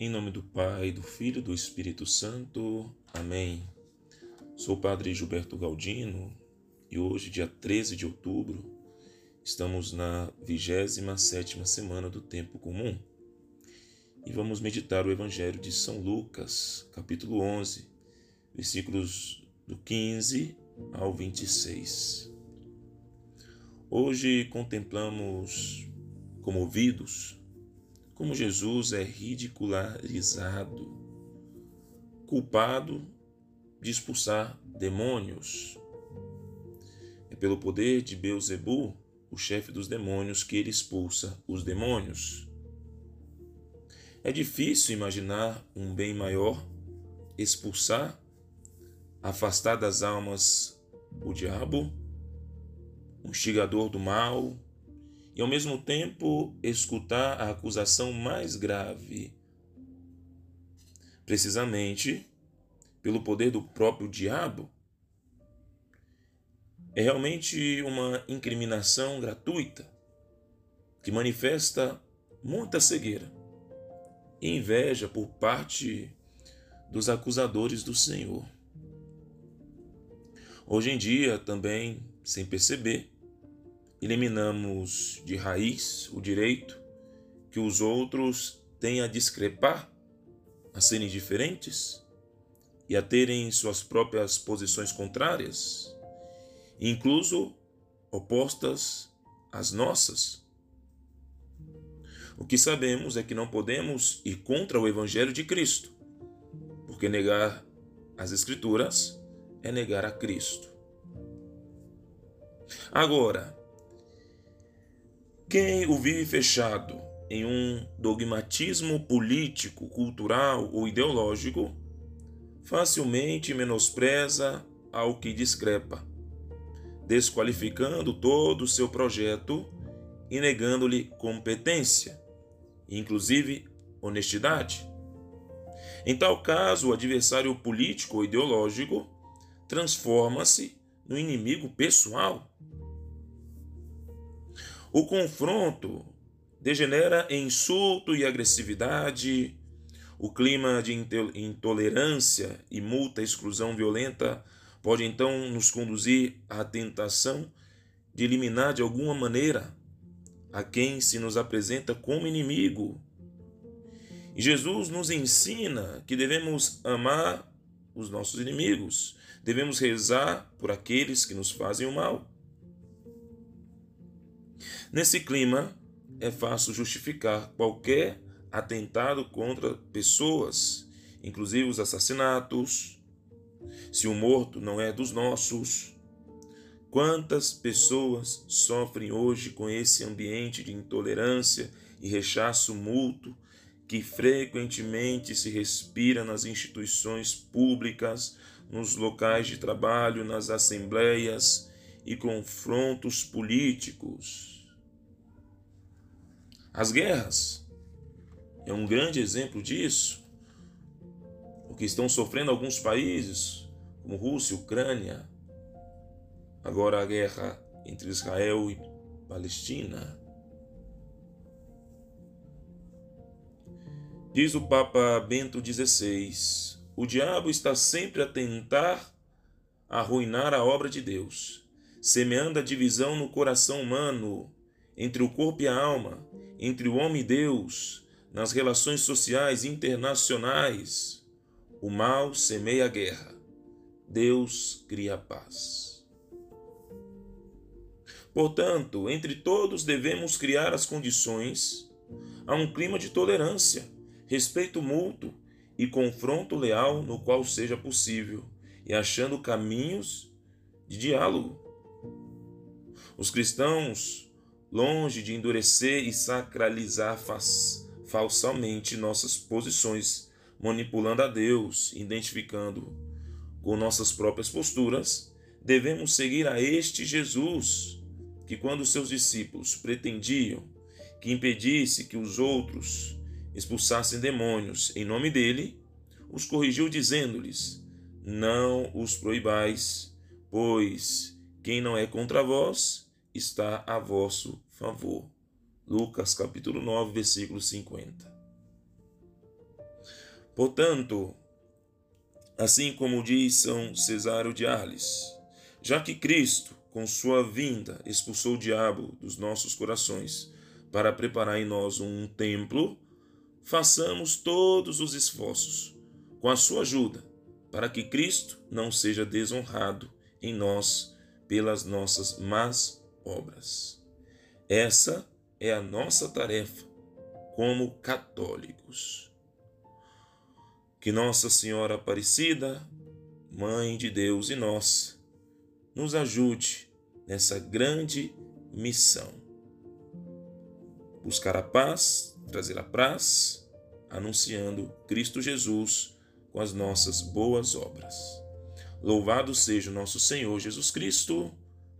Em nome do Pai, do Filho e do Espírito Santo. Amém. Sou o Padre Gilberto Galdino e hoje, dia 13 de outubro, estamos na 27ª semana do Tempo Comum e vamos meditar o Evangelho de São Lucas, capítulo 11, versículos do 15 ao 26. Hoje contemplamos comovidos como Jesus é ridicularizado, culpado de expulsar demônios. É pelo poder de Beuzebu, o chefe dos demônios, que ele expulsa os demônios. É difícil imaginar um bem maior expulsar, afastar das almas o diabo, o instigador do mal, e ao mesmo tempo escutar a acusação mais grave. Precisamente pelo poder do próprio diabo. É realmente uma incriminação gratuita que manifesta muita cegueira e inveja por parte dos acusadores do Senhor. Hoje em dia, também, sem perceber, eliminamos de raiz o direito que os outros têm a discrepar, a serem diferentes e a terem suas próprias posições contrárias, incluso opostas às nossas. O que sabemos é que não podemos ir contra o Evangelho de Cristo, porque negar as Escrituras é negar a Cristo. Agora, quem o vive fechado em um dogmatismo político, cultural ou ideológico, facilmente menospreza ao que discrepa, desqualificando todo o seu projeto e negando-lhe competência, inclusive honestidade. Em tal caso, o adversário político ou ideológico transforma-se no inimigo pessoal o confronto degenera em insulto e agressividade. O clima de intolerância e multa exclusão violenta pode então nos conduzir à tentação de eliminar de alguma maneira a quem se nos apresenta como inimigo. E Jesus nos ensina que devemos amar os nossos inimigos, devemos rezar por aqueles que nos fazem o mal. Nesse clima, é fácil justificar qualquer atentado contra pessoas, inclusive os assassinatos. Se o morto não é dos nossos, quantas pessoas sofrem hoje com esse ambiente de intolerância e rechaço mútuo que frequentemente se respira nas instituições públicas, nos locais de trabalho, nas assembleias e confrontos políticos? As guerras é um grande exemplo disso. O que estão sofrendo alguns países, como Rússia, Ucrânia, agora a guerra entre Israel e Palestina. Diz o Papa Bento XVI: o diabo está sempre a tentar arruinar a obra de Deus, semeando a divisão no coração humano entre o corpo e a alma, entre o homem e Deus, nas relações sociais internacionais. O mal semeia a guerra, Deus cria a paz. Portanto, entre todos devemos criar as condições a um clima de tolerância, respeito mútuo e confronto leal no qual seja possível, e achando caminhos de diálogo. Os cristãos longe de endurecer e sacralizar falsamente nossas posições, manipulando a Deus, identificando com nossas próprias posturas, devemos seguir a este Jesus, que quando seus discípulos pretendiam que impedisse que os outros expulsassem demônios em nome dele, os corrigiu dizendo-lhes: Não os proibais, pois quem não é contra vós está a vosso favor. Lucas capítulo 9, versículo 50. Portanto, assim como diz São Cesário de Arles, já que Cristo, com sua vinda, expulsou o diabo dos nossos corações para preparar em nós um templo, façamos todos os esforços, com a sua ajuda, para que Cristo não seja desonrado em nós pelas nossas más obras. Essa é a nossa tarefa como católicos. Que Nossa Senhora Aparecida, Mãe de Deus e nós, nos ajude nessa grande missão. Buscar a paz, trazer a paz, anunciando Cristo Jesus com as nossas boas obras. Louvado seja o nosso Senhor Jesus Cristo,